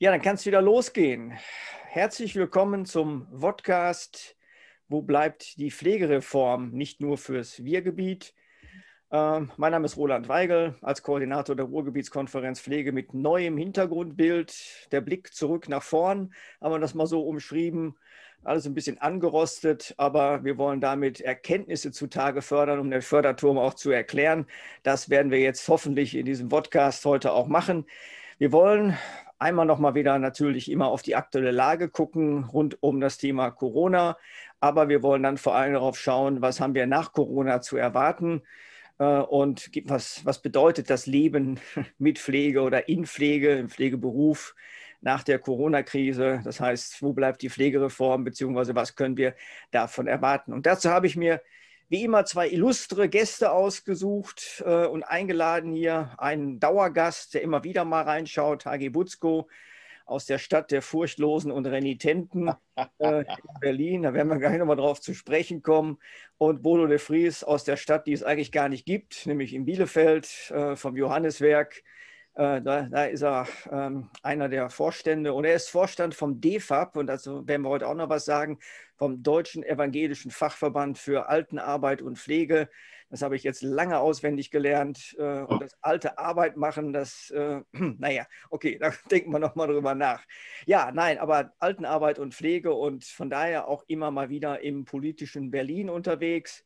Ja, dann kann es wieder losgehen. Herzlich willkommen zum Podcast Wo bleibt die Pflegereform? Nicht nur fürs Wir-Gebiet. Ähm, mein Name ist Roland Weigel, als Koordinator der Ruhrgebietskonferenz Pflege mit neuem Hintergrundbild. Der Blick zurück nach vorn, haben wir das mal so umschrieben. Alles ein bisschen angerostet, aber wir wollen damit Erkenntnisse zutage fördern, um den Förderturm auch zu erklären. Das werden wir jetzt hoffentlich in diesem Podcast heute auch machen. Wir wollen einmal nochmal wieder natürlich immer auf die aktuelle Lage gucken rund um das Thema Corona. Aber wir wollen dann vor allem darauf schauen, was haben wir nach Corona zu erwarten äh, und was, was bedeutet das Leben mit Pflege oder in Pflege, im Pflegeberuf nach der Corona-Krise. Das heißt, wo bleibt die Pflegereform, beziehungsweise was können wir davon erwarten? Und dazu habe ich mir wie immer zwei illustre Gäste ausgesucht äh, und eingeladen hier. Einen Dauergast, der immer wieder mal reinschaut, Hagi Butzko aus der Stadt der Furchtlosen und Renitenten äh, in Berlin. Da werden wir gleich nochmal drauf zu sprechen kommen. Und Bodo de Vries aus der Stadt, die es eigentlich gar nicht gibt, nämlich in Bielefeld äh, vom Johanneswerk. Äh, da, da, ist er ähm, einer der Vorstände und er ist Vorstand vom DEFAB und dazu werden wir heute auch noch was sagen, vom Deutschen Evangelischen Fachverband für Altenarbeit und Pflege. Das habe ich jetzt lange auswendig gelernt. Äh, und das alte Arbeit machen, das, äh, naja, okay, da denken wir nochmal drüber nach. Ja, nein, aber Altenarbeit und Pflege und von daher auch immer mal wieder im politischen Berlin unterwegs.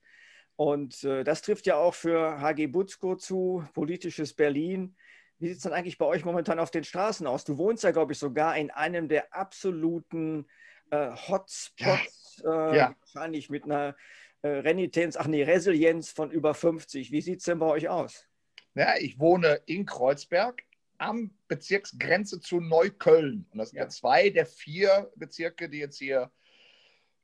Und äh, das trifft ja auch für HG Butzko zu, politisches Berlin. Wie sieht es dann eigentlich bei euch momentan auf den Straßen aus? Du wohnst ja, glaube ich, sogar in einem der absoluten äh, Hotspots, ja. Äh, ja. wahrscheinlich mit einer äh, Renitenz, ach nee, Resilienz von über 50. Wie sieht es denn bei euch aus? Ja, ich wohne in Kreuzberg am Bezirksgrenze zu Neukölln. Und das sind ja. ja zwei der vier Bezirke, die jetzt hier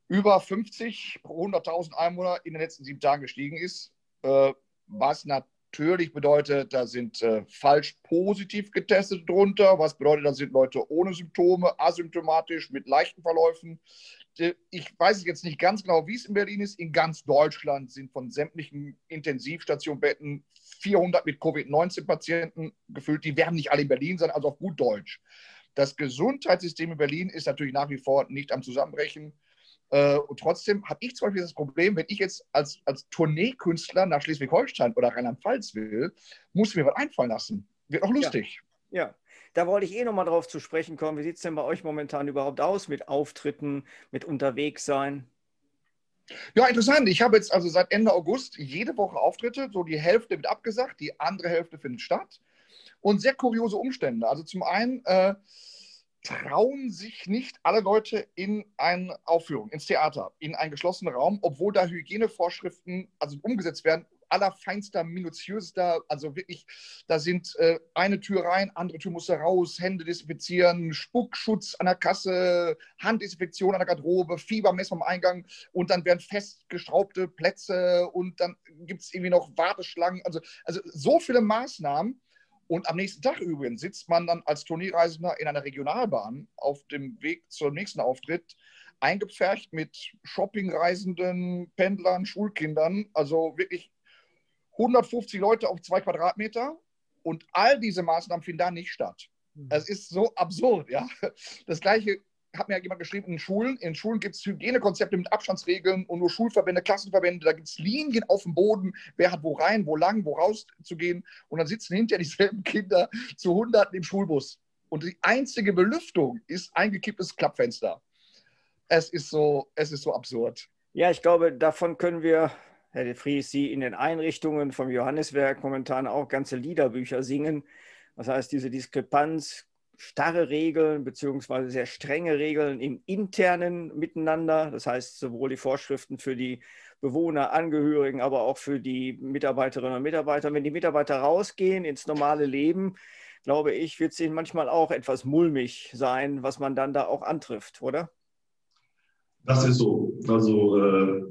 über 50 pro 100.000 Einwohner in den letzten sieben Tagen gestiegen ist. Äh, was natürlich natürlich bedeutet, da sind äh, falsch positiv getestet drunter. Was bedeutet, da sind Leute ohne Symptome, asymptomatisch, mit leichten Verläufen. Ich weiß jetzt nicht ganz genau, wie es in Berlin ist. In ganz Deutschland sind von sämtlichen Intensivstationbetten 400 mit Covid-19-Patienten gefüllt. Die werden nicht alle in Berlin sein, also auf gut Deutsch. Das Gesundheitssystem in Berlin ist natürlich nach wie vor nicht am Zusammenbrechen. Äh, und trotzdem habe ich zum Beispiel das Problem, wenn ich jetzt als, als Tourneekünstler nach Schleswig-Holstein oder Rheinland-Pfalz will, muss ich mir was einfallen lassen. Wird auch lustig. Ja. ja. Da wollte ich eh nochmal drauf zu sprechen kommen. Wie sieht es denn bei euch momentan überhaupt aus mit Auftritten, mit Unterwegssein? Ja, interessant. Ich habe jetzt also seit Ende August jede Woche Auftritte. So die Hälfte wird abgesagt, die andere Hälfte findet statt. Und sehr kuriose Umstände. Also zum einen äh, trauen sich nicht alle Leute in eine Aufführung, ins Theater, in einen geschlossenen Raum, obwohl da Hygienevorschriften also umgesetzt werden, allerfeinster, minutiöster, also wirklich, da sind äh, eine Tür rein, andere Tür muss da raus, Hände desinfizieren, Spuckschutz an der Kasse, Handdesinfektion an der Garderobe, Fiebermesser am Eingang und dann werden festgeschraubte Plätze und dann gibt es irgendwie noch Warteschlangen, also, also so viele Maßnahmen und am nächsten Tag übrigens sitzt man dann als Turnierreisender in einer Regionalbahn auf dem Weg zum nächsten Auftritt, eingepfercht mit Shoppingreisenden, Pendlern, Schulkindern. Also wirklich 150 Leute auf zwei Quadratmeter. Und all diese Maßnahmen finden da nicht statt. Mhm. Es ist so absurd, ja. Das gleiche hat mir jemand geschrieben, in Schulen, in Schulen gibt es Hygienekonzepte mit Abstandsregeln und nur Schulverbände, Klassenverbände, da gibt es Linien auf dem Boden, wer hat wo rein, wo lang, wo raus zu gehen und dann sitzen hinterher dieselben Kinder zu Hunderten im Schulbus. Und die einzige Belüftung ist eingekipptes Klappfenster. Es ist so, es ist so absurd. Ja, ich glaube, davon können wir, Herr de Vries, Sie in den Einrichtungen vom Johanneswerk momentan auch ganze Liederbücher singen. Das heißt, diese Diskrepanz starre Regeln beziehungsweise sehr strenge Regeln im internen Miteinander. Das heißt, sowohl die Vorschriften für die Bewohner, Angehörigen, aber auch für die Mitarbeiterinnen und Mitarbeiter. Wenn die Mitarbeiter rausgehen ins normale Leben, glaube ich, wird es ihnen manchmal auch etwas mulmig sein, was man dann da auch antrifft, oder? Das ist so. Also äh,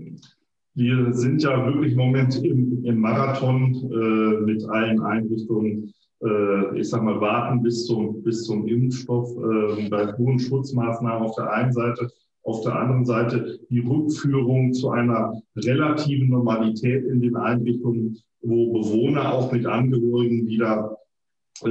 wir sind ja wirklich im Moment im, im Marathon äh, mit allen Einrichtungen äh, ich sag mal, warten bis zum, bis zum Impfstoff äh, bei hohen Schutzmaßnahmen auf der einen Seite, auf der anderen Seite die Rückführung zu einer relativen Normalität in den Einrichtungen, wo Bewohner auch mit Angehörigen wieder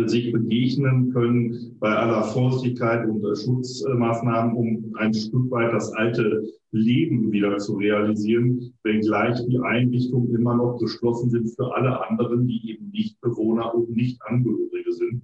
sich begegnen können bei aller Vorsichtigkeit und äh, Schutzmaßnahmen, um ein Stück weit das alte Leben wieder zu realisieren, wenngleich die Einrichtungen immer noch geschlossen sind für alle anderen, die eben nicht Bewohner und nicht Angehörige sind.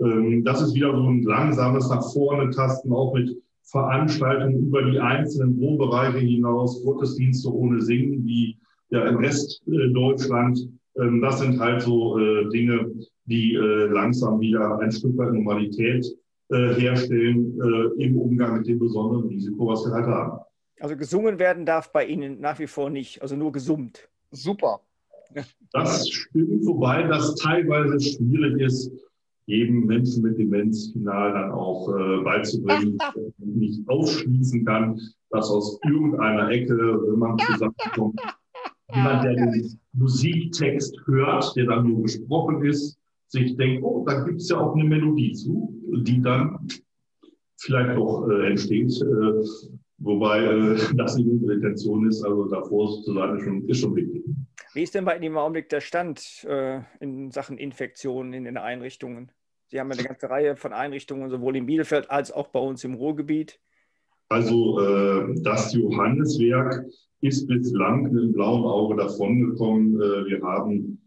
Ähm, das ist wieder so ein langsames nach vorne tasten, auch mit Veranstaltungen über die einzelnen Wohnbereiche hinaus, Gottesdienste ohne Singen, wie ja im Rest äh, Deutschland. Ähm, das sind halt so Dinge, die äh, langsam wieder ein Stück weit Normalität äh, herstellen äh, im Umgang mit dem besonderen Risiko, was wir halt haben. Also gesungen werden darf bei Ihnen nach wie vor nicht, also nur gesummt. Super. Das stimmt, wobei das teilweise schwierig ist, jedem Menschen mit Demenz final dann auch äh, beizubringen, nicht ausschließen kann, dass aus irgendeiner Ecke, wenn man zusammenkommt, jemand, der den Musiktext hört, der dann nur gesprochen ist, sich denkt, oh, da gibt es ja auch eine Melodie zu, die dann vielleicht doch äh, entsteht. Äh, wobei äh, das nicht unsere Intention ist, also davor zu sein, ist schon, ist schon wichtig. Wie ist denn bei Ihnen im Augenblick der Stand äh, in Sachen Infektionen in den Einrichtungen? Sie haben ja eine ganze Reihe von Einrichtungen, sowohl in Bielefeld als auch bei uns im Ruhrgebiet. Also äh, das Johanneswerk ist bislang mit dem blauen Auge davongekommen. Äh, wir haben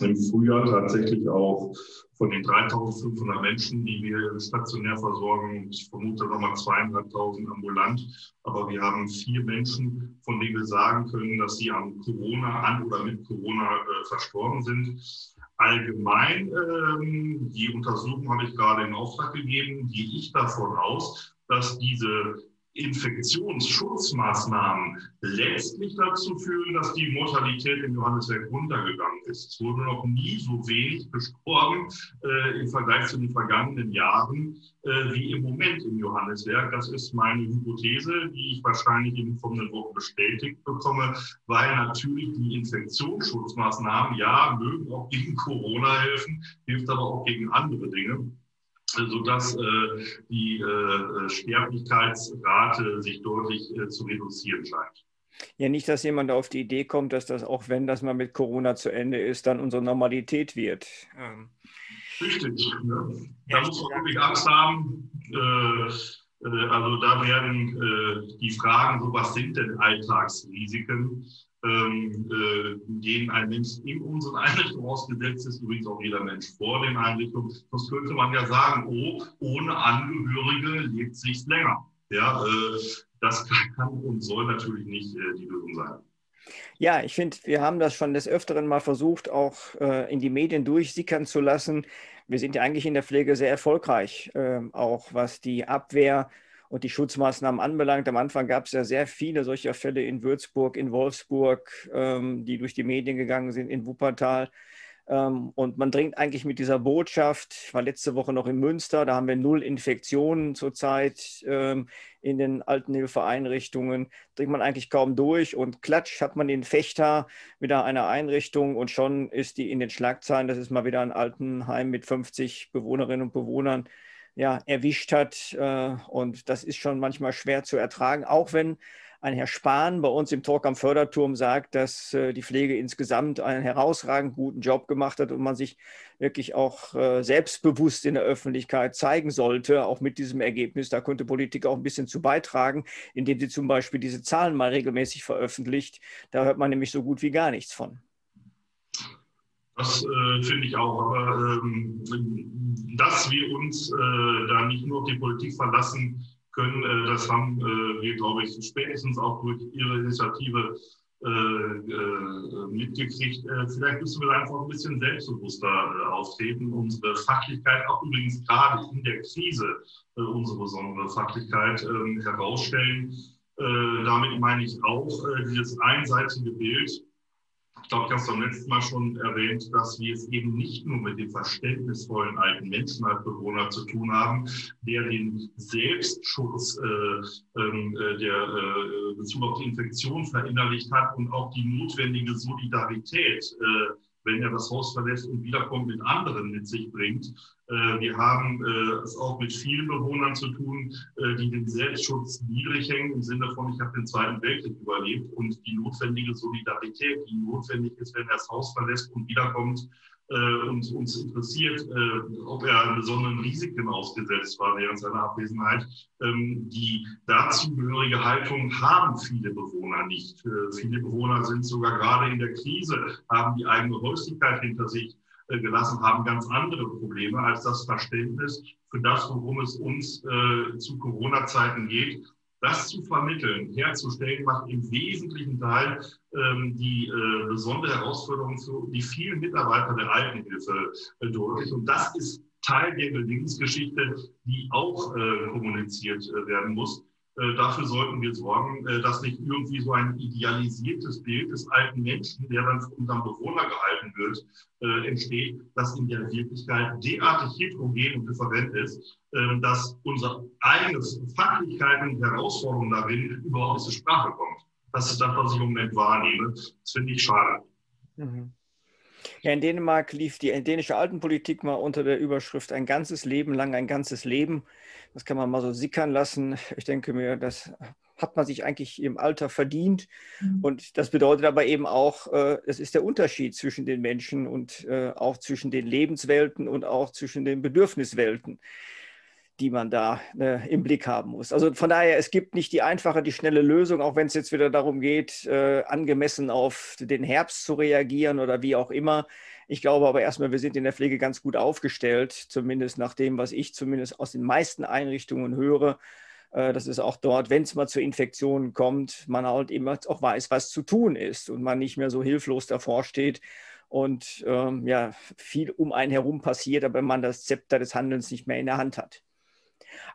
im Frühjahr tatsächlich auch von den 3500 Menschen, die wir stationär versorgen, ich vermute nochmal zweieinhalbtausend ambulant. Aber wir haben vier Menschen, von denen wir sagen können, dass sie an Corona, an oder mit Corona äh, verstorben sind. Allgemein, ähm, die Untersuchung habe ich gerade in Auftrag gegeben, gehe ich davon aus, dass diese Infektionsschutzmaßnahmen letztlich dazu führen, dass die Mortalität im Johannesberg runtergegangen ist. Es wurde noch nie so wenig gestorben äh, im Vergleich zu den vergangenen Jahren äh, wie im Moment im Johannesberg. Das ist meine Hypothese, die ich wahrscheinlich in den kommenden Wochen bestätigt bekomme, weil natürlich die Infektionsschutzmaßnahmen, ja, mögen auch gegen Corona helfen, hilft aber auch gegen andere Dinge sodass äh, die äh, Sterblichkeitsrate sich deutlich äh, zu reduzieren scheint. Ja, nicht, dass jemand auf die Idee kommt, dass das auch wenn das mal mit Corona zu Ende ist, dann unsere Normalität wird. Ähm. Richtig. Ne? Da muss man wirklich Angst haben. Äh, also da werden die Fragen, so was sind denn Alltagsrisiken? Ähm, äh, denen ein Mensch in unseren Einrichtungen ausgesetzt ist, übrigens auch jeder Mensch vor den Einrichtungen. Sonst könnte man ja sagen, oh, ohne Angehörige lebt sich länger. Ja, äh, das kann und soll natürlich nicht äh, die Lösung sein. Ja, ich finde, wir haben das schon des Öfteren mal versucht, auch äh, in die Medien durchsickern zu lassen. Wir sind ja eigentlich in der Pflege sehr erfolgreich, äh, auch was die Abwehr und die Schutzmaßnahmen anbelangt. Am Anfang gab es ja sehr viele solcher Fälle in Würzburg, in Wolfsburg, ähm, die durch die Medien gegangen sind, in Wuppertal. Ähm, und man dringt eigentlich mit dieser Botschaft, ich war letzte Woche noch in Münster, da haben wir null Infektionen zurzeit ähm, in den Altenhilfeeinrichtungen, dringt man eigentlich kaum durch und klatsch hat man den Fechter wieder einer Einrichtung und schon ist die in den Schlagzeilen, das ist mal wieder ein Altenheim mit 50 Bewohnerinnen und Bewohnern ja, erwischt hat. Äh, und das ist schon manchmal schwer zu ertragen, auch wenn ein Herr Spahn bei uns im Talk am Förderturm sagt, dass äh, die Pflege insgesamt einen herausragend guten Job gemacht hat und man sich wirklich auch äh, selbstbewusst in der Öffentlichkeit zeigen sollte, auch mit diesem Ergebnis. Da könnte Politik auch ein bisschen zu beitragen, indem sie zum Beispiel diese Zahlen mal regelmäßig veröffentlicht. Da hört man nämlich so gut wie gar nichts von. Das äh, finde ich auch. Aber ähm, dass wir uns äh, da nicht nur auf die Politik verlassen können, äh, das haben äh, wir, glaube ich, spätestens auch durch Ihre Initiative äh, äh, mitgekriegt. vielleicht müssen wir einfach ein bisschen selbstbewusster auftreten, unsere Fachlichkeit, auch übrigens gerade in der Krise, unsere besondere Fachlichkeit ähm, herausstellen. damit meine ich auch dieses einseitige Bild, ich glaube, ich habe es beim letzten Mal schon erwähnt, dass wir es eben nicht nur mit dem verständnisvollen alten Menschen als Bewohner zu tun haben, der den Selbstschutz äh, ähm, äh, der äh, Bezug auf die Infektion verinnerlicht hat und auch die notwendige Solidarität äh, wenn er das Haus verlässt und wiederkommt, mit anderen mit sich bringt. Äh, wir haben äh, es auch mit vielen Bewohnern zu tun, äh, die den Selbstschutz niedrig hängen, im Sinne von, ich habe den Zweiten Weltkrieg überlebt und die notwendige Solidarität, die notwendig ist, wenn er das Haus verlässt und wiederkommt, äh, und uns interessiert, äh, ob er besonderen Risiken ausgesetzt war während seiner Abwesenheit. Ähm, die dazugehörige Haltung haben viele Bewohner nicht. Äh, viele Bewohner sind sogar gerade in der Krise, haben die eigene Häuslichkeit hinter sich äh, gelassen, haben ganz andere Probleme als das Verständnis für das, worum es uns äh, zu Corona-Zeiten geht das zu vermitteln, herzustellen, macht im wesentlichen Teil ähm, die äh, besondere Herausforderung für die vielen Mitarbeiter der Altenhilfe äh, deutlich. Und das ist Teil der Gelingensgeschichte, die auch äh, kommuniziert äh, werden muss. Äh, dafür sollten wir sorgen, äh, dass nicht irgendwie so ein idealisiertes Bild des alten Menschen, der dann von unserem Bewohner gehalten wird, äh, entsteht, das in der Wirklichkeit derartig heterogen und different ist, ähm, dass unsere eigene Fachlichkeit und Herausforderung darin überhaupt zur Sprache kommt. Das ist das, was ich im Moment wahrnehme. Das finde ich schade. Mhm. Ja, in Dänemark lief die dänische Altenpolitik mal unter der Überschrift ein ganzes Leben lang, ein ganzes Leben. Das kann man mal so sickern lassen. Ich denke mir, das hat man sich eigentlich im Alter verdient. Mhm. Und das bedeutet aber eben auch, äh, es ist der Unterschied zwischen den Menschen und äh, auch zwischen den Lebenswelten und auch zwischen den Bedürfniswelten die man da äh, im Blick haben muss. Also von daher, es gibt nicht die einfache, die schnelle Lösung, auch wenn es jetzt wieder darum geht, äh, angemessen auf den Herbst zu reagieren oder wie auch immer. Ich glaube aber erstmal, wir sind in der Pflege ganz gut aufgestellt, zumindest nach dem, was ich zumindest aus den meisten Einrichtungen höre. Äh, das ist auch dort, wenn es mal zu Infektionen kommt, man halt immer auch weiß, was zu tun ist und man nicht mehr so hilflos davor steht und ähm, ja, viel um einen herum passiert, aber man das Zepter des Handelns nicht mehr in der Hand hat.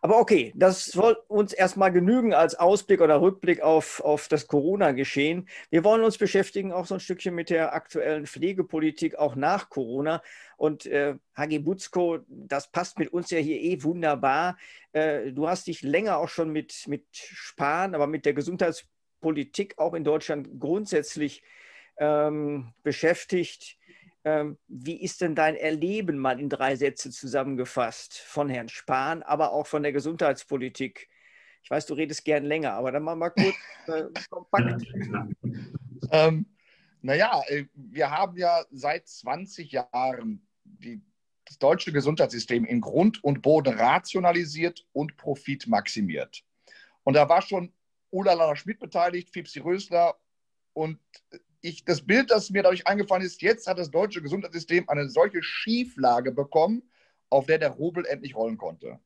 Aber okay, das soll uns erstmal genügen als Ausblick oder Rückblick auf, auf das Corona-Geschehen. Wir wollen uns beschäftigen auch so ein Stückchen mit der aktuellen Pflegepolitik, auch nach Corona. Und äh, Hagi Butzko, das passt mit uns ja hier eh wunderbar. Äh, du hast dich länger auch schon mit, mit Sparen, aber mit der Gesundheitspolitik auch in Deutschland grundsätzlich ähm, beschäftigt. Ähm, wie ist denn dein Erleben mal in drei Sätze zusammengefasst von Herrn Spahn, aber auch von der Gesundheitspolitik? Ich weiß, du redest gern länger, aber dann mal, mal kurz äh, kompakt. ähm, naja, äh, wir haben ja seit 20 Jahren die, das deutsche Gesundheitssystem in Grund und Boden rationalisiert und Profit maximiert. Und da war schon Ulla Lana Schmidt beteiligt, Fipsi Rösler und ich, das Bild, das mir dadurch eingefallen ist, jetzt hat das deutsche Gesundheitssystem eine solche Schieflage bekommen, auf der der Rubel endlich rollen konnte.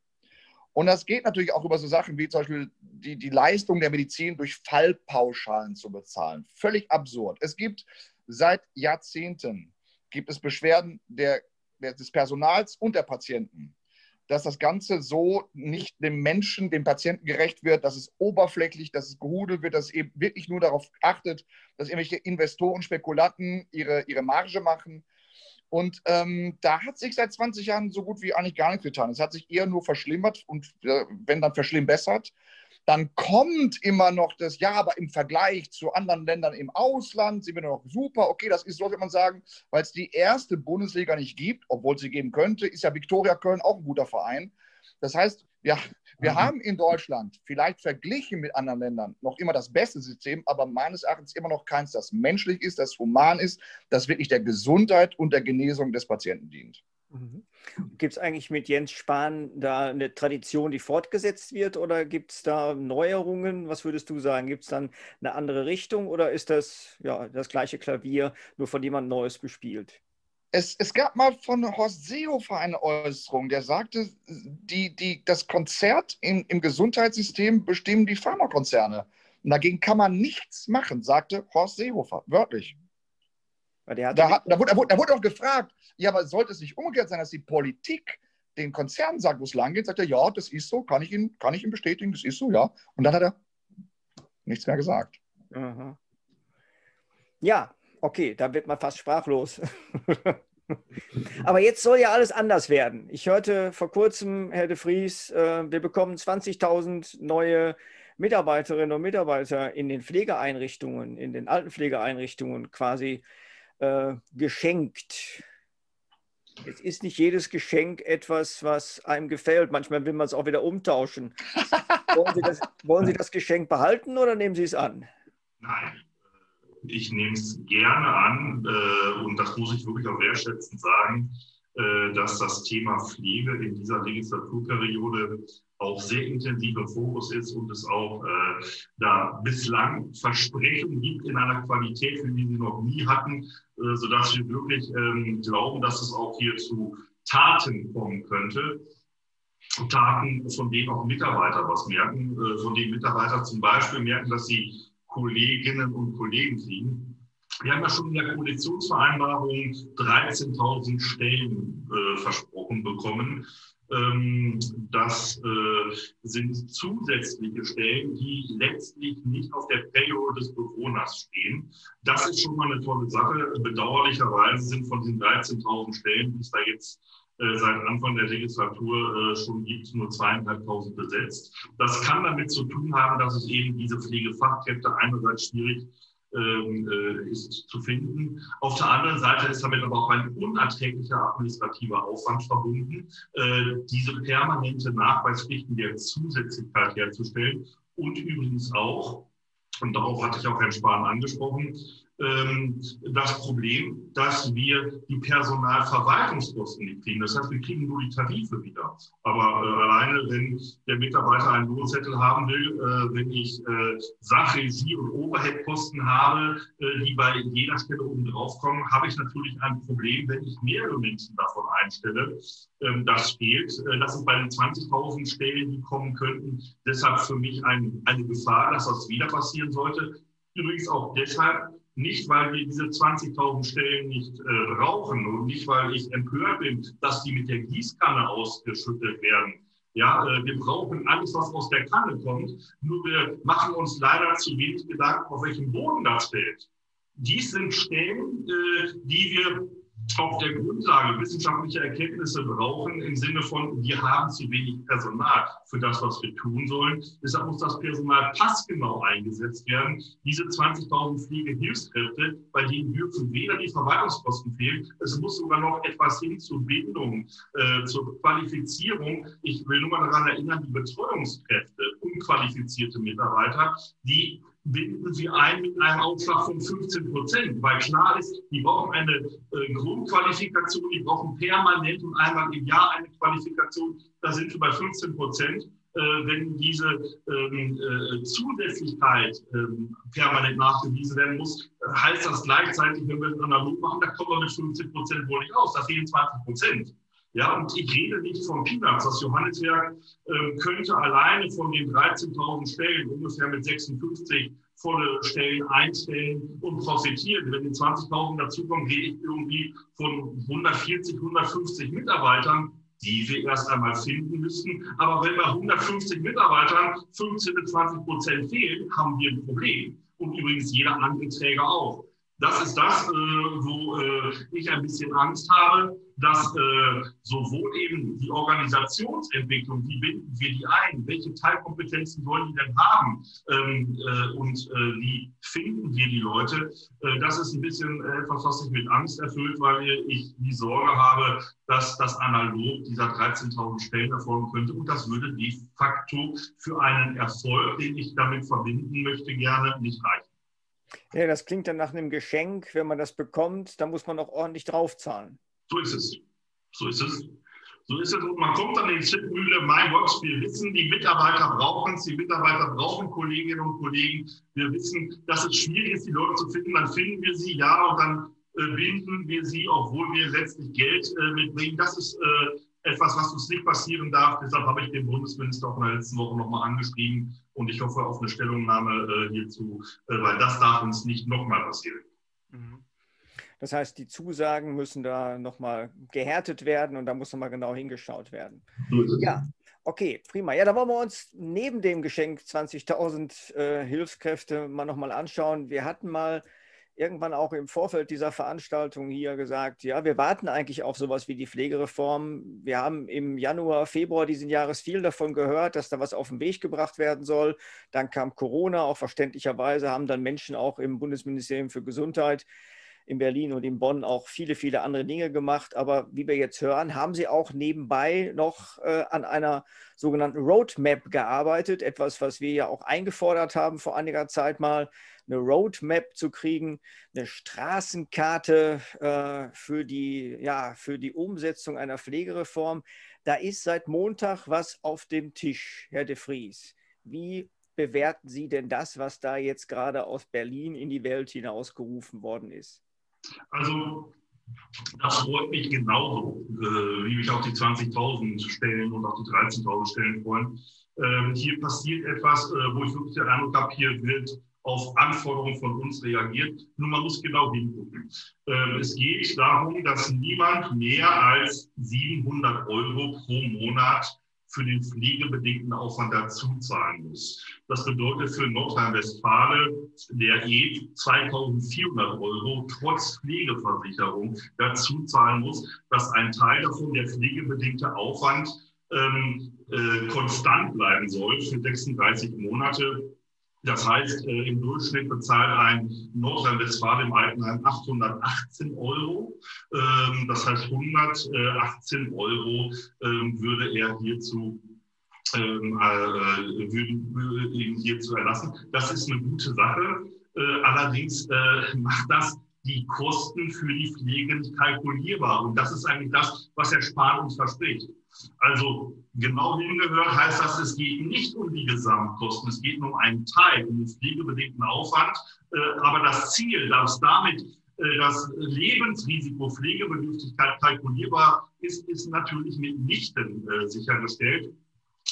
Und das geht natürlich auch über so Sachen wie zum Beispiel die, die Leistung der Medizin durch Fallpauschalen zu bezahlen. Völlig absurd. Es gibt seit Jahrzehnten gibt es Beschwerden der, des Personals und der Patienten dass das Ganze so nicht dem Menschen, dem Patienten gerecht wird, dass es oberflächlich, dass es gehudelt wird, dass es eben wirklich nur darauf achtet, dass irgendwelche Investoren, Spekulanten ihre, ihre Marge machen. Und ähm, da hat sich seit 20 Jahren so gut wie eigentlich gar nichts getan. Es hat sich eher nur verschlimmert und äh, wenn dann verschlimmbessert dann kommt immer noch das, ja, aber im Vergleich zu anderen Ländern im Ausland sind wir noch super. Okay, das ist so, wird man sagen, weil es die erste Bundesliga nicht gibt, obwohl sie geben könnte, ist ja Viktoria Köln auch ein guter Verein. Das heißt, ja, wir mhm. haben in Deutschland vielleicht verglichen mit anderen Ländern noch immer das beste System, aber meines Erachtens immer noch keins, das menschlich ist, das human ist, das wirklich der Gesundheit und der Genesung des Patienten dient. Mhm. Gibt es eigentlich mit Jens Spahn da eine Tradition, die fortgesetzt wird oder gibt es da Neuerungen? Was würdest du sagen? Gibt es dann eine andere Richtung oder ist das ja, das gleiche Klavier, nur von jemand Neues bespielt? Es, es, gab mal von Horst Seehofer eine Äußerung, der sagte, die, die, das Konzert in, im Gesundheitssystem bestimmen die Pharmakonzerne. Und dagegen kann man nichts machen, sagte Horst Seehofer, wörtlich. Da, da, wurde, da, wurde, da wurde auch gefragt, ja, aber sollte es nicht umgekehrt sein, dass die Politik den Konzern sagt, wo es lang geht, sagt er, ja, das ist so, kann ich Ihnen, kann ich Ihnen bestätigen, das ist so, ja. Und dann hat er nichts mehr gesagt. Aha. Ja, okay, da wird man fast sprachlos. Aber jetzt soll ja alles anders werden. Ich hörte vor kurzem, Herr de Vries, äh, wir bekommen 20.000 neue Mitarbeiterinnen und Mitarbeiter in den Pflegeeinrichtungen, in den Altenpflegeeinrichtungen quasi äh, geschenkt. Es ist nicht jedes Geschenk etwas, was einem gefällt. Manchmal will man es auch wieder umtauschen. wollen, Sie das, wollen Sie das Geschenk behalten oder nehmen Sie es an? Nein, ich nehme es gerne an äh, und das muss ich wirklich auch wertschätzend sagen, äh, dass das Thema Pflege in dieser Legislaturperiode auch sehr intensiv im Fokus ist und es auch äh, da bislang Versprechungen gibt in einer Qualität, wie wir sie noch nie hatten, äh, sodass wir wirklich ähm, glauben, dass es auch hier zu Taten kommen könnte. Taten, von denen auch Mitarbeiter was merken, äh, von denen Mitarbeiter zum Beispiel merken, dass sie Kolleginnen und Kollegen kriegen. Wir haben ja schon in der Koalitionsvereinbarung 13.000 Stellen äh, versprochen bekommen. Ähm, das äh, sind zusätzliche Stellen, die letztlich nicht auf der Payroll des Bewohners stehen. Das ist schon mal eine tolle Sache. Bedauerlicherweise sind von den 13.000 Stellen, die es da jetzt äh, seit Anfang der Legislatur äh, schon gibt, nur zweieinhalbtausend besetzt. Das kann damit zu tun haben, dass es eben diese Pflegefachkräfte einerseits schwierig ist zu finden. Auf der anderen Seite ist damit aber auch ein unerträglicher administrativer Aufwand verbunden, äh, diese permanente Nachweispflichten der Zusätzlichkeit herzustellen und übrigens auch, und darauf hatte ich auch Herrn Spahn angesprochen, ähm, das Problem, dass wir die Personalverwaltungskosten nicht kriegen. Das heißt, wir kriegen nur die Tarife wieder. Aber äh, alleine, wenn der Mitarbeiter einen Lohnzettel haben will, äh, wenn ich äh, Sachregie und Overheadkosten habe, äh, die bei jeder Stelle oben drauf kommen, habe ich natürlich ein Problem, wenn ich mehrere Menschen davon einstelle. Ähm, das fehlt. Äh, das ist bei den 20.000 Stellen, die kommen könnten, deshalb für mich ein, eine Gefahr, dass das wieder passieren sollte. Übrigens auch deshalb, nicht, weil wir diese 20.000 Stellen nicht äh, brauchen und nicht, weil ich empört bin, dass die mit der Gießkanne ausgeschüttet werden. Ja, äh, wir brauchen alles, was aus der Kanne kommt. Nur wir machen uns leider zu wenig Gedanken, auf welchem Boden das fällt. Dies sind Stellen, äh, die wir auf der Grundlage wissenschaftlicher Erkenntnisse brauchen, im Sinne von, wir haben zu wenig Personal für das, was wir tun sollen. Deshalb muss das Personal passgenau eingesetzt werden. Diese 20.000 Pflegehilfskräfte, bei denen dürfen weder die Verwaltungskosten fehlen, es muss sogar noch etwas hin zur Bindung, äh, zur Qualifizierung. Ich will nur mal daran erinnern, die Betreuungskräfte, unqualifizierte Mitarbeiter, die binden sie ein mit einem Aufschlag von 15 Prozent, weil klar ist, die brauchen eine äh, Grundqualifikation, die brauchen permanent und einmal im Jahr eine Qualifikation. Da sind wir bei 15 Prozent. Äh, wenn diese ähm, äh, Zusätzlichkeit ähm, permanent nachgewiesen werden muss, heißt das gleichzeitig, wenn wir es analog machen, da kommen wir mit 15 Prozent wohl nicht aus, da fehlen 20 Prozent. Ja, und ich rede nicht von Peanuts. Das Johanneswerk äh, könnte alleine von den 13.000 Stellen ungefähr mit 56 volle Stellen einstellen und profitieren. Wenn die 20.000 dazukommen, rede ich irgendwie von 140, 150 Mitarbeitern, die wir erst einmal finden müssen. Aber wenn bei 150 Mitarbeitern 15 bis 20 Prozent fehlen, haben wir ein Problem. Und übrigens jeder andere Träger auch. Das ist das, äh, wo äh, ich ein bisschen Angst habe, dass äh, sowohl eben die Organisationsentwicklung, wie binden wir die ein, welche Teilkompetenzen wollen die denn haben ähm, und wie finden wir die Leute, das ist ein bisschen etwas, was sich mit Angst erfüllt, weil ich die Sorge habe, dass das analog dieser 13.000 Stellen erfolgen könnte und das würde de facto für einen Erfolg, den ich damit verbinden möchte, gerne nicht reichen. Ja, das klingt dann nach einem Geschenk. Wenn man das bekommt, dann muss man auch ordentlich draufzahlen. So ist es. So ist es. So ist es. Und man kommt in die Zwickmühle, mein Gott, wir wissen, die Mitarbeiter brauchen es, die Mitarbeiter brauchen Kolleginnen und Kollegen. Wir wissen, dass es schwierig ist, die Leute zu finden. Dann finden wir sie, ja, und dann äh, binden wir sie, obwohl wir letztlich Geld äh, mitbringen. Das ist äh, etwas, was uns nicht passieren darf. Deshalb habe ich den Bundesminister auch in der letzten Woche nochmal angeschrieben und ich hoffe auf eine Stellungnahme äh, hierzu, äh, weil das darf uns nicht nochmal passieren. Das heißt, die Zusagen müssen da nochmal gehärtet werden und da muss nochmal genau hingeschaut werden. Ja, okay, prima. Ja, da wollen wir uns neben dem Geschenk 20.000 äh, Hilfskräfte mal nochmal anschauen. Wir hatten mal irgendwann auch im Vorfeld dieser Veranstaltung hier gesagt, ja, wir warten eigentlich auf sowas wie die Pflegereform. Wir haben im Januar, Februar diesen Jahres viel davon gehört, dass da was auf den Weg gebracht werden soll. Dann kam Corona, auch verständlicherweise haben dann Menschen auch im Bundesministerium für Gesundheit in Berlin und in Bonn auch viele, viele andere Dinge gemacht. Aber wie wir jetzt hören, haben Sie auch nebenbei noch äh, an einer sogenannten Roadmap gearbeitet. Etwas, was wir ja auch eingefordert haben vor einiger Zeit mal, eine Roadmap zu kriegen, eine Straßenkarte äh, für, die, ja, für die Umsetzung einer Pflegereform. Da ist seit Montag was auf dem Tisch, Herr de Vries. Wie bewerten Sie denn das, was da jetzt gerade aus Berlin in die Welt hinausgerufen worden ist? Also das freut mich genauso, äh, wie mich auch die 20.000 Stellen und auch die 13.000 Stellen freuen. Ähm, hier passiert etwas, äh, wo ich wirklich den Eindruck habe, hier wird auf Anforderungen von uns reagiert. Nur man muss genau hingucken. Ähm, es geht darum, dass niemand mehr als 700 Euro pro Monat für den pflegebedingten Aufwand dazu zahlen muss. Das bedeutet für Nordrhein-Westfalen, der eh 2400 Euro trotz Pflegeversicherung dazu zahlen muss, dass ein Teil davon, der pflegebedingte Aufwand, ähm, äh, konstant bleiben soll für 36 Monate das heißt, äh, im Durchschnitt bezahlt ein Nordrhein-Westfalen im Altenheim 818 Euro. Ähm, das heißt, 118 Euro ähm, würde er hierzu ähm, äh, würden, ihn hierzu erlassen. Das ist eine gute Sache. Äh, allerdings äh, macht das die Kosten für die Pflege nicht kalkulierbar. Und das ist eigentlich das, was Herr Spahn uns verspricht. Also genau hingehört heißt das, es geht nicht um die Gesamtkosten, es geht nur um einen Teil, um den pflegebedingten Aufwand. Äh, aber das Ziel, dass damit äh, das Lebensrisiko Pflegebedürftigkeit kalkulierbar ist, ist natürlich mitnichten äh, sichergestellt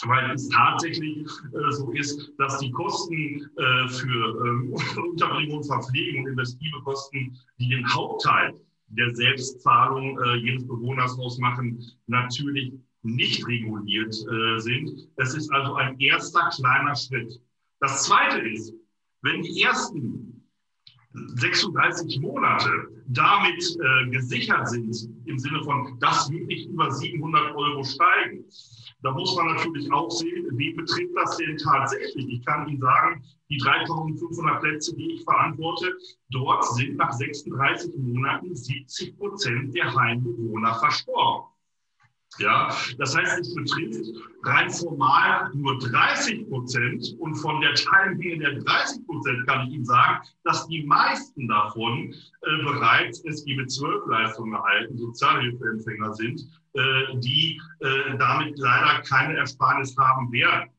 weil es tatsächlich äh, so ist, dass die Kosten äh, für ähm, Unterbringung Verpflegung und investive Kosten, die den Hauptteil der Selbstzahlung äh, jedes Bewohners ausmachen, natürlich nicht reguliert äh, sind. Es ist also ein erster kleiner Schritt. Das Zweite ist, wenn die ersten 36 Monate damit äh, gesichert sind, im Sinne von, dass wirklich über 700 Euro steigen, da muss man natürlich auch sehen, wie betrifft das denn tatsächlich? Ich kann Ihnen sagen, die 3500 Plätze, die ich verantworte, dort sind nach 36 Monaten 70 Prozent der Heimbewohner verstorben. Ja, das heißt, es betrifft rein formal nur 30 Prozent und von der Teilmenge der 30 Prozent kann ich Ihnen sagen, dass die meisten davon äh, bereits SGB-12-Leistungen erhalten, Sozialhilfeempfänger sind, äh, die äh, damit leider keine Ersparnis haben werden.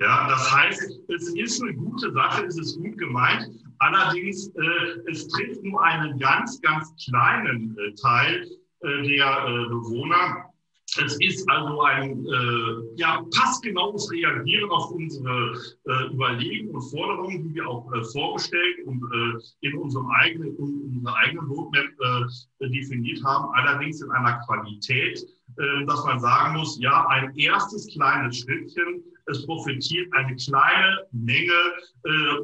Ja, das heißt, es ist eine gute Sache, es ist gut gemeint. Allerdings, äh, es trifft nur einen ganz, ganz kleinen äh, Teil äh, der Bewohner. Es ist also ein äh, ja, passgenaues Reagieren auf unsere äh, Überlegungen und Forderungen, die wir auch äh, vorgestellt und äh, in unserem eigenen, in unserer eigenen Roadmap äh, definiert haben, allerdings in einer Qualität, äh, dass man sagen muss, ja, ein erstes kleines Schrittchen, es profitiert eine kleine Menge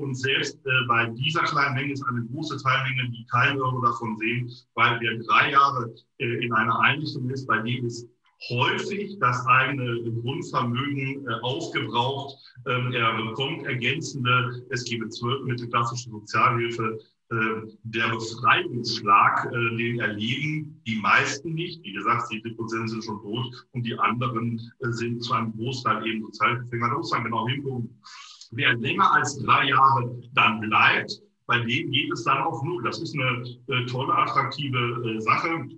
und selbst bei dieser kleinen Menge ist eine große Teilmenge, die kein Euro davon sehen, weil wer drei Jahre in einer Einrichtung ist, bei dem ist häufig das eigene Grundvermögen äh, aufgebraucht. Ähm, er bekommt ergänzende, es gebe zwölf Mittel klassische Sozialhilfe. Äh, der Befreiungsschlag, äh, den erleben die meisten nicht. Wie gesagt, 70 Prozent sind schon tot und die anderen äh, sind zu einem Großteil eben Sozialhilfeempfänger. Da muss man genau hingucken. Wer länger als drei Jahre dann bleibt, bei dem geht es dann auf Null. Das ist eine äh, tolle, attraktive äh, Sache.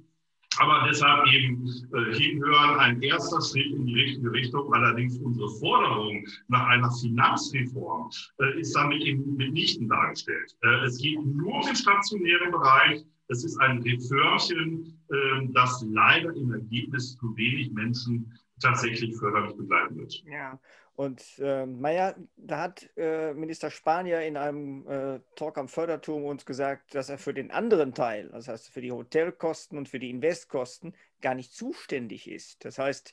Aber deshalb eben äh, hinhören, ein erster Schritt in die richtige Richtung. Allerdings unsere Forderung nach einer Finanzreform äh, ist damit eben mitnichten dargestellt. Äh, es geht nur den stationären Bereich. Es ist ein Reformchen, äh, das leider im Ergebnis zu wenig Menschen tatsächlich förderlich begleiten wird. Ja, und äh, naja, da hat äh, Minister Spanier in einem äh, Talk am Förderturm uns gesagt, dass er für den anderen Teil, das heißt für die Hotelkosten und für die Investkosten, gar nicht zuständig ist. Das heißt,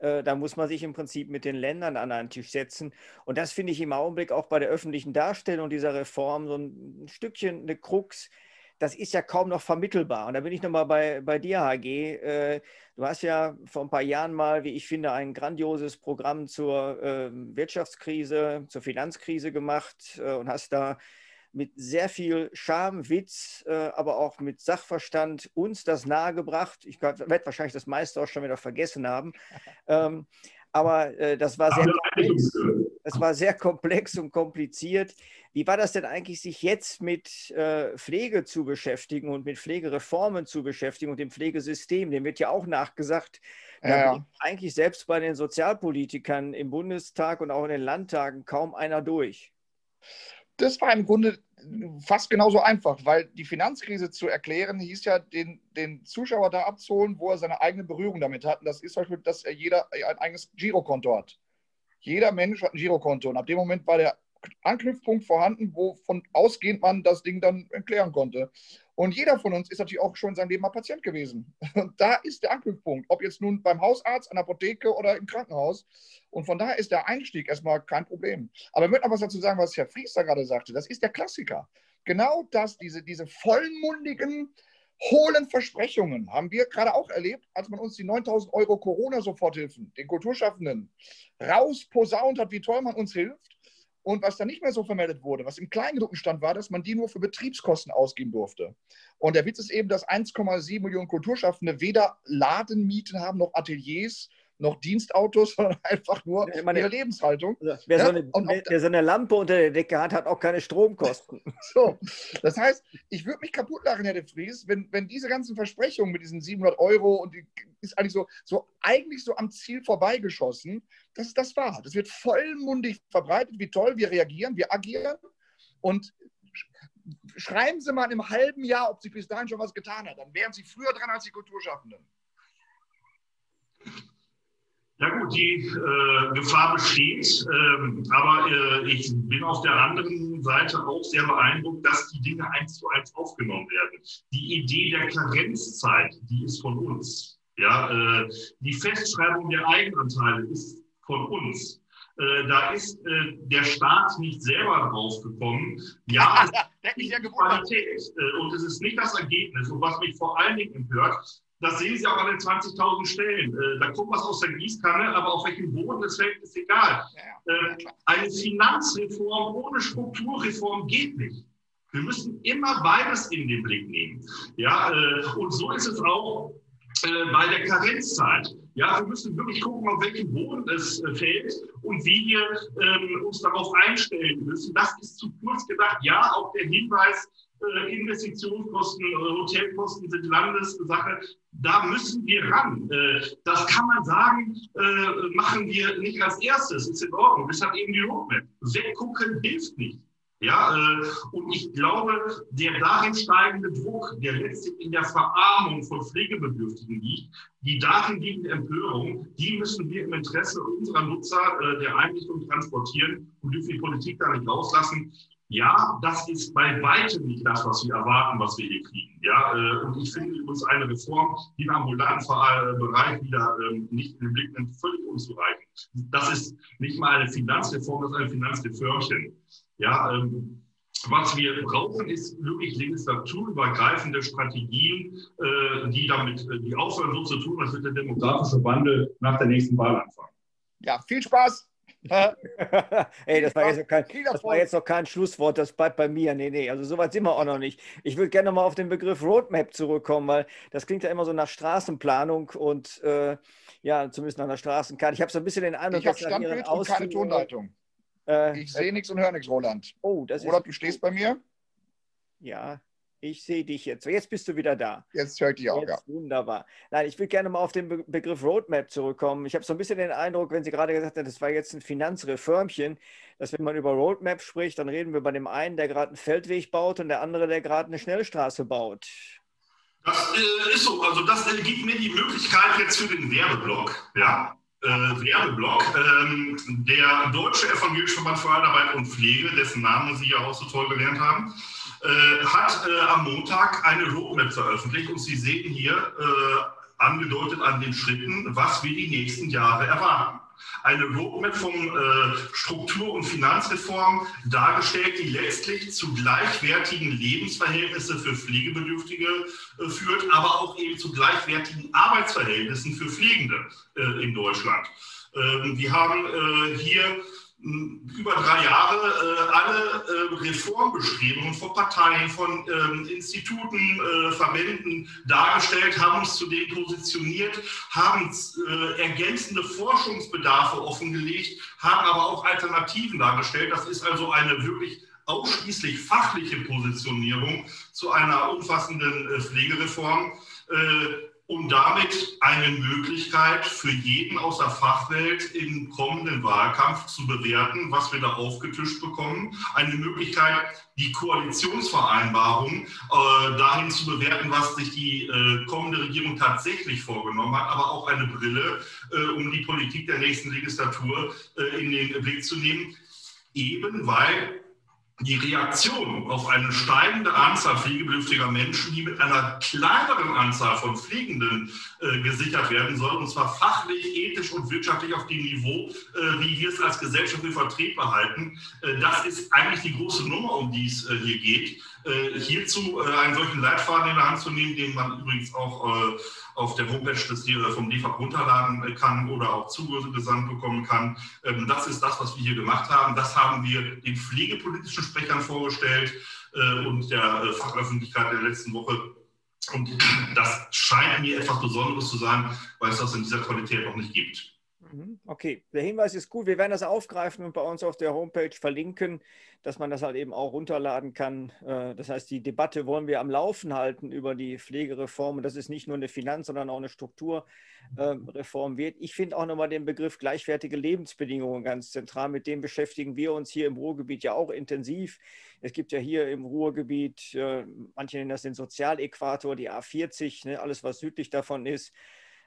äh, da muss man sich im Prinzip mit den Ländern an einen Tisch setzen. Und das finde ich im Augenblick auch bei der öffentlichen Darstellung dieser Reform so ein Stückchen eine Krux das ist ja kaum noch vermittelbar. Und da bin ich nochmal bei, bei dir, HG. Äh, du hast ja vor ein paar Jahren mal, wie ich finde, ein grandioses Programm zur äh, Wirtschaftskrise, zur Finanzkrise gemacht äh, und hast da mit sehr viel Charme, Witz, äh, aber auch mit Sachverstand uns das nahegebracht. Ich werde wahrscheinlich das meiste auch schon wieder vergessen haben. Aber äh, das, war sehr komplex, das war sehr komplex und kompliziert. Wie war das denn eigentlich, sich jetzt mit äh, Pflege zu beschäftigen und mit Pflegereformen zu beschäftigen und dem Pflegesystem? Dem wird ja auch nachgesagt, ja, ja. eigentlich selbst bei den Sozialpolitikern im Bundestag und auch in den Landtagen kaum einer durch. Das war im Grunde fast genauso einfach, weil die Finanzkrise zu erklären hieß ja, den, den Zuschauer da abzuholen, wo er seine eigene Berührung damit hat. Und das ist zum Beispiel, dass er jeder ein eigenes Girokonto hat. Jeder Mensch hat ein Girokonto. Und ab dem Moment war der Anknüpfpunkt vorhanden, wovon ausgehend man das Ding dann erklären konnte. Und jeder von uns ist natürlich auch schon in seinem Leben mal Patient gewesen. Und da ist der Anknüpfpunkt, ob jetzt nun beim Hausarzt, an der Apotheke oder im Krankenhaus. Und von daher ist der Einstieg erstmal kein Problem. Aber ich möchte noch was dazu sagen, was Herr Fries da gerade sagte. Das ist der Klassiker. Genau das, diese, diese vollmundigen, hohlen Versprechungen haben wir gerade auch erlebt, als man uns die 9000 Euro Corona-Soforthilfen, den Kulturschaffenden, rausposaunt hat, wie toll man uns hilft. Und was dann nicht mehr so vermeldet wurde, was im Kleingedruckten stand, war, dass man die nur für Betriebskosten ausgeben durfte. Und der Witz ist eben, dass 1,7 Millionen Kulturschaffende weder Ladenmieten haben noch Ateliers noch Dienstautos, sondern einfach nur meine, ihre Lebenshaltung. Also, wer, ja? so eine, wer, wer, so eine, Lampe unter der Decke hat, hat auch keine Stromkosten. so, das heißt, ich würde mich kaputt lachen, Herr de Vries, wenn, wenn diese ganzen Versprechungen mit diesen 700 Euro und die ist eigentlich so, so eigentlich so am Ziel vorbeigeschossen, dass das war. Das wird vollmundig verbreitet, wie toll wir reagieren, wir agieren und schreiben Sie mal im halben Jahr, ob sich bis dahin schon was getan hat. Dann wären Sie früher dran als die Kulturschaffenden. Ja gut, die äh, Gefahr besteht, ähm, aber äh, ich bin auf der anderen Seite auch sehr beeindruckt, dass die Dinge eins zu eins aufgenommen werden. Die Idee der Karenzzeit, die ist von uns. Ja, äh, die Festschreibung der Eigenanteile ist von uns. Äh, da ist äh, der Staat nicht selber draufgekommen. Ja, ist die Qualität äh, und es ist nicht das Ergebnis. Und was mich vor allen Dingen empört, das sehen Sie auch an den 20.000 Stellen. Äh, da kommt was aus der Gießkanne, aber auf welchem Boden es fällt, ist egal. Äh, eine Finanzreform ohne Strukturreform geht nicht. Wir müssen immer beides in den Blick nehmen. Ja, äh, und so ist es auch bei der Karenzzeit. Ja, wir müssen wirklich gucken, auf welchem Boden es fällt und wie wir ähm, uns darauf einstellen müssen. Das ist zu kurz gedacht. Ja, auch der Hinweis, Investitionskosten, Hotelkosten sind Landessache. Da müssen wir ran. Äh, das kann man sagen, äh, machen wir nicht als erstes. Ist in Ordnung. Das hat eben die Roadmap. Weggucken hilft nicht. Ja, und ich glaube, der darin steigende Druck, der letztlich in der Verarmung von Pflegebedürftigen liegt, die darin liegende Empörung, die müssen wir im Interesse unserer Nutzer der Einrichtung transportieren und dürfen die Politik da nicht rauslassen. Ja, das ist bei weitem nicht das, was wir erwarten, was wir hier kriegen. Ja, äh, und ich finde übrigens eine Reform, die im ambulanten Bereich wieder ähm, nicht in den Blick nimmt, völlig unzureichend. Das ist nicht mal eine Finanzreform, das ist ein Finanzreformchen. Ja, ähm, was wir brauchen, ist wirklich legislaturübergreifende Strategien, äh, die damit, äh, die aufhören so zu tun, als würde der demografische Wandel nach der nächsten Wahl anfangen. Ja, viel Spaß! Ey, das war, jetzt kein, das war, jetzt noch kein, Schlusswort, das bleibt bei mir. Nee, nee, also soweit sind wir auch noch nicht. Ich würde gerne mal auf den Begriff Roadmap zurückkommen, weil das klingt ja immer so nach Straßenplanung und äh, ja, zumindest nach einer Straßenkarte. Ich habe so ein bisschen den Eindruck, ich dass Standbild und keine Tonleitung. Äh, ich sehe nichts und höre nichts, Roland. Oh, das Roland, ist du stehst bei mir? Ja, ich sehe dich jetzt. Jetzt bist du wieder da. Jetzt höre ich dich auch, jetzt, ja. Wunderbar. Nein, ich will gerne mal auf den Be Begriff Roadmap zurückkommen. Ich habe so ein bisschen den Eindruck, wenn Sie gerade gesagt haben, das war jetzt ein Finanzreformchen, dass wenn man über Roadmap spricht, dann reden wir bei dem einen, der gerade einen Feldweg baut und der andere, der gerade eine Schnellstraße baut. Das äh, ist so. Also das äh, gibt mir die Möglichkeit jetzt für den Werbeblock. Ja. Äh, Werbeblock. Ähm, der Deutsche Evangelische Verband für Arbeit und Pflege, dessen Namen Sie ja auch so toll gelernt haben, äh, hat äh, am Montag eine Roadmap veröffentlicht und Sie sehen hier äh, angedeutet an den Schritten, was wir die nächsten Jahre erwarten. Eine Roadmap von äh, Struktur- und Finanzreform dargestellt, die letztlich zu gleichwertigen Lebensverhältnissen für Pflegebedürftige äh, führt, aber auch eben zu gleichwertigen Arbeitsverhältnissen für Pflegende in Deutschland. Ähm, wir haben hier über drei Jahre äh, alle äh, Reformbestrebungen von Parteien, von ähm, Instituten, äh, Verbänden dargestellt, haben uns zu denen positioniert, haben äh, ergänzende Forschungsbedarfe offengelegt, haben aber auch Alternativen dargestellt. Das ist also eine wirklich ausschließlich fachliche Positionierung zu einer umfassenden äh, Pflegereform und damit eine Möglichkeit für jeden aus der Fachwelt im kommenden Wahlkampf zu bewerten, was wir da aufgetischt bekommen. Eine Möglichkeit, die Koalitionsvereinbarung äh, dahin zu bewerten, was sich die äh, kommende Regierung tatsächlich vorgenommen hat, aber auch eine Brille, äh, um die Politik der nächsten Legislatur äh, in den Blick zu nehmen. Eben weil die Reaktion auf eine steigende Anzahl pflegebedürftiger Menschen, die mit einer kleineren Anzahl von Pflegenden äh, gesichert werden soll, und zwar fachlich, ethisch und wirtschaftlich auf dem Niveau, äh, wie wir es als Gesellschaft vertretbar halten. Äh, das ist eigentlich die große Nummer, um die es äh, hier geht. Äh, hierzu äh, einen solchen Leitfaden in der Hand zu nehmen, den man übrigens auch auf der Homepage des, vom DEFAB runterladen kann oder auch zugesandt bekommen kann. Ähm, das ist das, was wir hier gemacht haben. Das haben wir den pflegepolitischen Sprechern vorgestellt und der Fachöffentlichkeit der letzten Woche. Und das scheint mir etwas Besonderes zu sein, weil es das in dieser Qualität noch nicht gibt. Mhm. Okay, der Hinweis ist gut. Wir werden das aufgreifen und bei uns auf der Homepage verlinken, dass man das halt eben auch runterladen kann. Äh, das heißt, die Debatte wollen wir am Laufen halten über die Pflegereform. Und das ist nicht nur eine Finanz-, sondern auch eine Strukturreform wird. Ich finde auch nochmal den Begriff gleichwertige Lebensbedingungen ganz zentral. Mit dem beschäftigen wir uns hier im Ruhrgebiet ja auch intensiv. Es gibt ja hier im Ruhrgebiet, äh, manche nennen das den Sozialäquator, die A40, ne, alles was südlich davon ist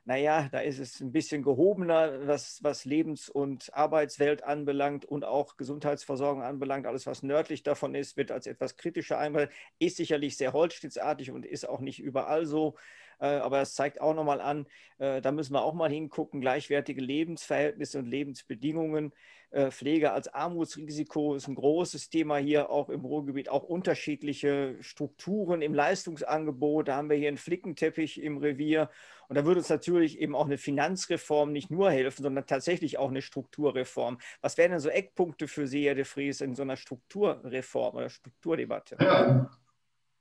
naja, da ist es ein bisschen gehobener, was, was Lebens- und Arbeitswelt anbelangt und auch Gesundheitsversorgung anbelangt. Alles, was nördlich davon ist, wird als etwas kritischer einmal, ist sicherlich sehr holzschnittsartig und ist auch nicht überall so. Äh, aber es zeigt auch nochmal an, äh, da müssen wir auch mal hingucken, gleichwertige Lebensverhältnisse und Lebensbedingungen. Äh, Pflege als Armutsrisiko ist ein großes Thema hier auch im Ruhrgebiet, auch unterschiedliche Strukturen im Leistungsangebot. Da haben wir hier einen Flickenteppich im Revier. Und da würde uns natürlich eben auch eine Finanzreform nicht nur helfen, sondern tatsächlich auch eine Strukturreform. Was wären denn so Eckpunkte für Sie, Herr de Vries, in so einer Strukturreform oder Strukturdebatte? Ja,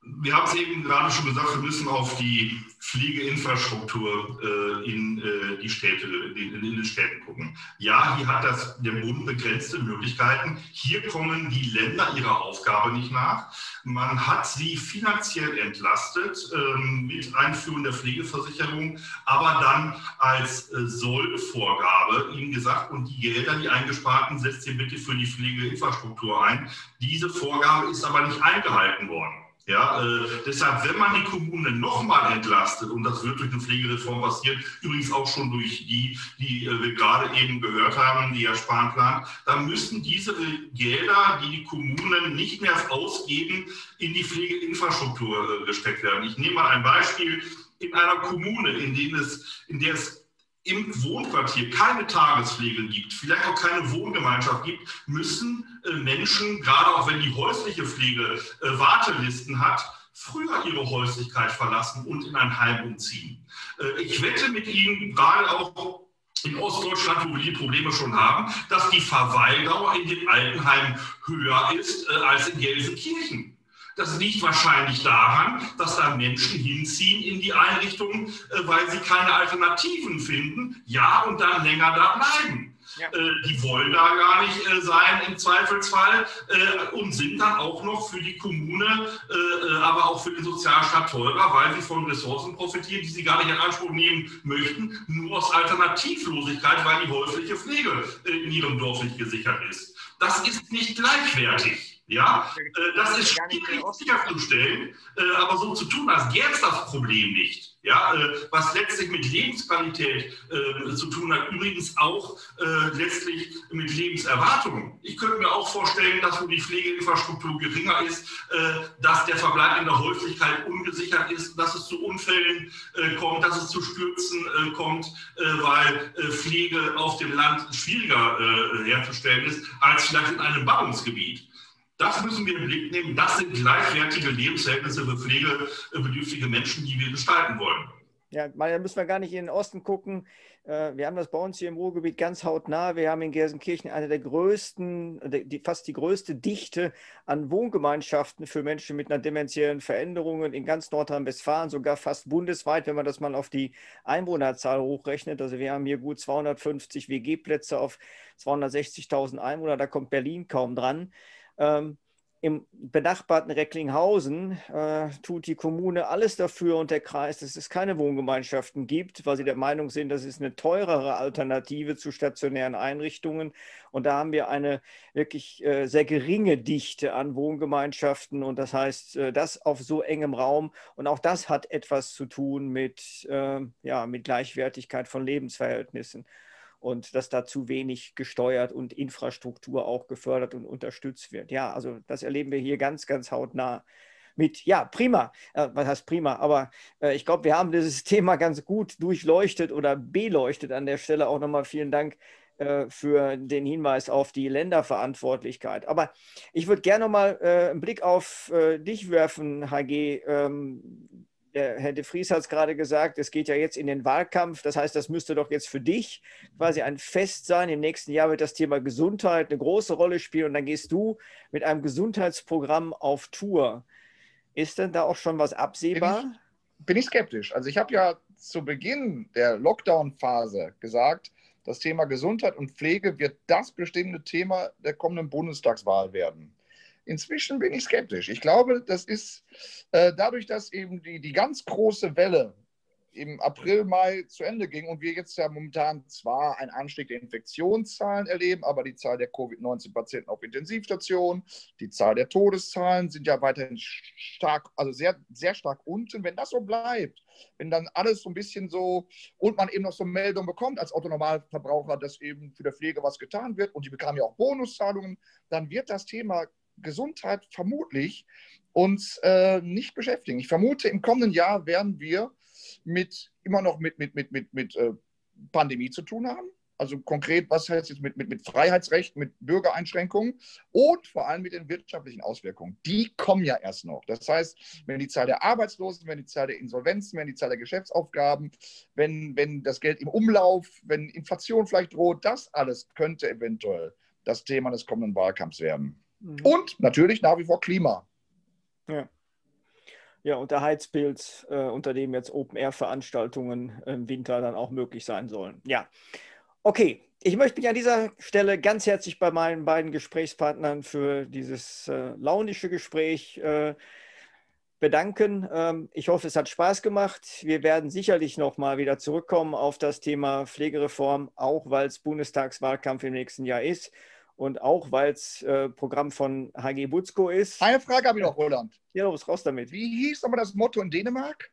wir haben es eben gerade schon gesagt, wir müssen auf die Pflegeinfrastruktur äh, in, äh, die Städte, in, in, den Städten gucken. Ja, hier hat das, der Bund begrenzte Möglichkeiten. Hier kommen die Länder ihrer Aufgabe nicht nach. Man hat sie finanziell entlastet ähm, mit Einführung der Pflegeversicherung, aber dann als äh, Sollvorgabe ihnen gesagt, und die Gelder, die eingesparten, setzt ihr bitte für die Pflegeinfrastruktur ein. Diese Vorgabe ist aber nicht eingehalten worden. Ja, äh, deshalb, wenn man die Kommunen nochmal entlastet, und das wird durch eine Pflegereform passieren, übrigens auch schon durch die, die äh, wir gerade eben gehört haben, die Herr Spahn plant, dann müssen diese Gelder, die die Kommunen nicht mehr ausgeben, in die Pflegeinfrastruktur äh, gesteckt werden. Ich nehme mal ein Beispiel. In einer Kommune, in, denen es, in der es im Wohnquartier keine Tagespflege gibt, vielleicht auch keine Wohngemeinschaft gibt, müssen äh, Menschen, gerade auch wenn die häusliche Pflege äh, Wartelisten hat, früher ihre Häuslichkeit verlassen und in ein Heim umziehen. Äh, ich wette mit Ihnen, gerade auch in Ostdeutschland, wo wir die Probleme schon haben, dass die Verweildauer in den Altenheimen höher ist als in Gelsenkirchen. Das liegt wahrscheinlich daran, dass da Menschen hinziehen in die Einrichtungen, äh, weil sie keine Alternativen finden, ja, und dann länger da bleiben. Ja. Äh, die wollen da gar nicht äh, sein im Zweifelsfall und sind dann auch noch für die Kommune, aber auch für den Sozialstaat teurer, weil sie von Ressourcen profitieren, die sie gar nicht in Anspruch nehmen möchten, nur aus Alternativlosigkeit, weil die häusliche Pflege in ihrem Dorf nicht gesichert ist. Das ist nicht gleichwertig. Ja, äh, das ist schwierig sicherzustellen, äh, aber so zu tun, als gäbe es das Problem nicht. Ja, äh, was letztlich mit Lebensqualität zu tun hat, übrigens auch letztlich mit Lebenserwartungen. Ich könnte mir auch vorstellen, dass wo die Pflegeinfrastruktur geringer ist, dass der Verbleib in der Häuslichkeit ungesichert ist, dass es zu Unfällen kommt, dass es zu Stürzen kommt, weil Pflege auf dem Land schwieriger herzustellen ist als vielleicht in einem Ballungsgebiet. Das müssen wir im Blick nehmen. Das sind gleichwertige Lebensverhältnisse für pflegebedürftige Menschen, die wir gestalten wollen. Ja, da müssen wir gar nicht in den Osten gucken. Äh, wir haben das bei uns hier im Ruhrgebiet ganz hautnah. Wir haben in Gelsenkirchen eine der größten, die, fast die größte Dichte an Wohngemeinschaften für Menschen mit einer dementiellen Veränderung in ganz Nordrhein-Westfalen, sogar fast bundesweit, wenn man das mal auf die Einwohnerzahl hochrechnet. Also wir haben hier gut 250 WG-Plätze auf 260.000 Einwohner. Da kommt Berlin kaum dran. Ähm, im benachbarten Recklinghausen äh, tut die Kommune alles dafür und der Kreis, dass es keine Wohngemeinschaften gibt, weil sie der Meinung sind, das ist eine teurere Alternative zu stationären Einrichtungen. Und da haben wir eine wirklich äh, sehr geringe Dichte an Wohngemeinschaften. Und das heißt, äh, das auf so engem Raum. Und auch das hat etwas zu tun mit, äh, ja, mit Gleichwertigkeit von Lebensverhältnissen und dass da zu wenig gesteuert und Infrastruktur auch gefördert und unterstützt wird. Ja, also das erleben wir hier ganz, ganz hautnah mit. Ja, prima. Äh, was heißt prima? Aber äh, ich glaube, wir haben dieses Thema ganz gut durchleuchtet oder beleuchtet an der Stelle. Auch nochmal vielen Dank äh, für den Hinweis auf die Länderverantwortlichkeit. Aber ich würde gerne nochmal äh, einen Blick auf äh, dich werfen, HG. Ähm, der Herr de Vries hat es gerade gesagt, es geht ja jetzt in den Wahlkampf. Das heißt, das müsste doch jetzt für dich quasi ein Fest sein. Im nächsten Jahr wird das Thema Gesundheit eine große Rolle spielen und dann gehst du mit einem Gesundheitsprogramm auf Tour. Ist denn da auch schon was absehbar? Bin ich, bin ich skeptisch. Also ich habe ja zu Beginn der Lockdown-Phase gesagt, das Thema Gesundheit und Pflege wird das bestimmte Thema der kommenden Bundestagswahl werden. Inzwischen bin ich skeptisch. Ich glaube, das ist äh, dadurch, dass eben die, die ganz große Welle im April, Mai zu Ende ging und wir jetzt ja momentan zwar einen Anstieg der Infektionszahlen erleben, aber die Zahl der Covid-19-Patienten auf Intensivstationen, die Zahl der Todeszahlen sind ja weiterhin stark, also sehr, sehr stark unten. Wenn das so bleibt, wenn dann alles so ein bisschen so und man eben noch so Meldungen bekommt als Autonormalverbraucher, dass eben für die Pflege was getan wird und die bekamen ja auch Bonuszahlungen, dann wird das Thema Gesundheit vermutlich uns äh, nicht beschäftigen. Ich vermute, im kommenden Jahr werden wir mit immer noch mit, mit, mit, mit, mit äh, Pandemie zu tun haben. Also konkret, was heißt jetzt mit, mit, mit Freiheitsrechten, mit Bürgereinschränkungen und vor allem mit den wirtschaftlichen Auswirkungen. Die kommen ja erst noch. Das heißt, wenn die Zahl der Arbeitslosen, wenn die Zahl der Insolvenzen, wenn die Zahl der Geschäftsaufgaben, wenn, wenn das Geld im Umlauf, wenn Inflation vielleicht droht, das alles könnte eventuell das Thema des kommenden Wahlkampfs werden. Mhm. Und natürlich nach wie vor Klima. Ja. Ja, und der Heizpilz, äh, unter dem jetzt Open-Air-Veranstaltungen im Winter dann auch möglich sein sollen. Ja, okay. Ich möchte mich an dieser Stelle ganz herzlich bei meinen beiden Gesprächspartnern für dieses äh, launische Gespräch äh, bedanken. Ähm, ich hoffe, es hat Spaß gemacht. Wir werden sicherlich noch mal wieder zurückkommen auf das Thema Pflegereform, auch weil es Bundestagswahlkampf im nächsten Jahr ist und auch weil es äh, Programm von HG Butzko ist. Eine Frage habe ich noch, Roland. Ja, los, raus damit. Wie hieß aber das Motto in Dänemark?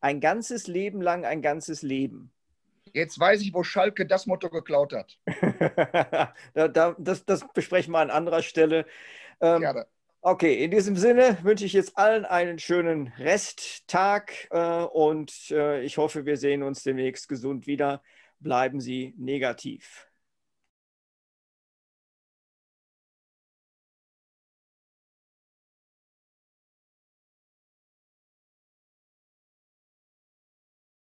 Ein ganzes Leben lang ein ganzes Leben. Jetzt weiß ich, wo Schalke das Motto geklaut hat. da, da, das, das, besprechen wir an anderer Stelle. Ähm, Gerne. Okay, in diesem Sinne wünsche ich jetzt allen einen schönen Resttag äh, und äh, ich hoffe, wir sehen uns demnächst gesund wieder. Bleiben Sie negativ.